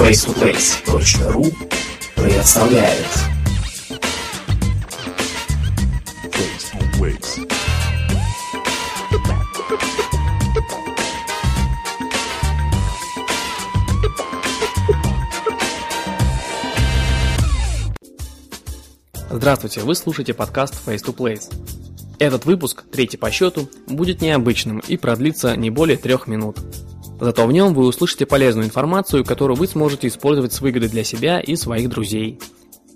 face2face.ru представляет Face to. Здравствуйте, вы слушаете подкаст Face to Place. Этот выпуск, третий по счету, будет необычным и продлится не более трех минут. Зато в нем вы услышите полезную информацию, которую вы сможете использовать с выгодой для себя и своих друзей.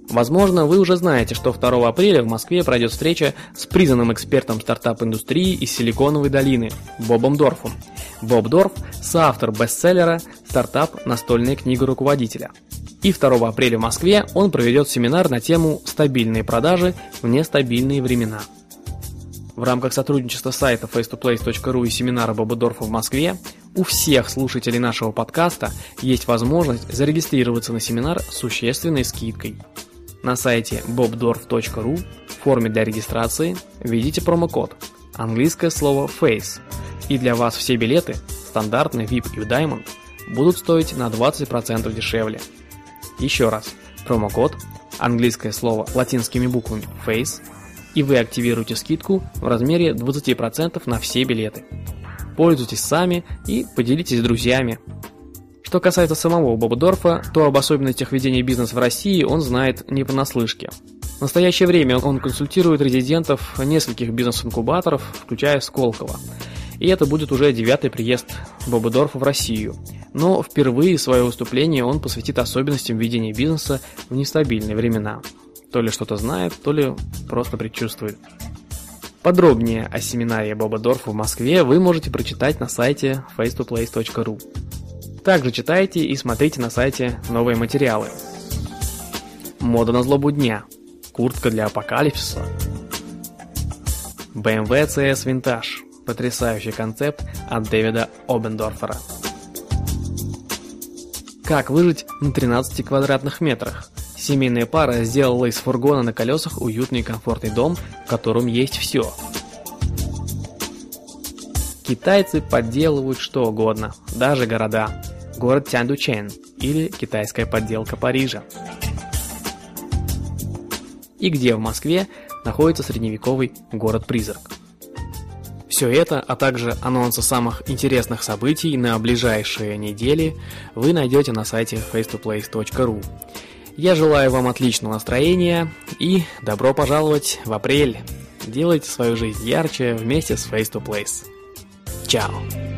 Возможно, вы уже знаете, что 2 апреля в Москве пройдет встреча с признанным экспертом стартап-индустрии из Силиконовой долины Бобом Дорфом. Боб Дорф – соавтор бестселлера «Стартап. Настольная книга руководителя». И 2 апреля в Москве он проведет семинар на тему «Стабильные продажи в нестабильные времена». В рамках сотрудничества сайта face2place.ru и семинара Боба Дорфа в Москве у всех слушателей нашего подкаста есть возможность зарегистрироваться на семинар с существенной скидкой. На сайте bobdorf.ru в форме для регистрации введите промокод английское слово FACE и для вас все билеты, стандартный VIP и Diamond, будут стоить на 20% дешевле. Еще раз, промокод английское слово латинскими буквами FACE и вы активируете скидку в размере 20% на все билеты. Пользуйтесь сами и поделитесь с друзьями. Что касается самого Боба Дорфа, то об особенностях ведения бизнеса в России он знает не понаслышке. В настоящее время он консультирует резидентов нескольких бизнес-инкубаторов, включая Сколково. И это будет уже девятый приезд Боба Дорфа в Россию. Но впервые свое выступление он посвятит особенностям ведения бизнеса в нестабильные времена. То ли что-то знает, то ли просто предчувствует. Подробнее о семинаре Боба Дорфа в Москве вы можете прочитать на сайте face2place.ru. Также читайте и смотрите на сайте новые материалы. Мода на злобу дня. Куртка для апокалипсиса. BMW CS Vintage. Потрясающий концепт от Дэвида Обендорфера. Как выжить на 13 квадратных метрах? Семейная пара сделала из фургона на колесах уютный и комфортный дом, в котором есть все. Китайцы подделывают что угодно, даже города. Город Тяндучен или китайская подделка Парижа. И где в Москве находится средневековый город-призрак. Все это, а также анонсы самых интересных событий на ближайшие недели вы найдете на сайте face2place.ru. Я желаю вам отличного настроения и добро пожаловать в апрель. Делайте свою жизнь ярче вместе с Face to Place. Чао!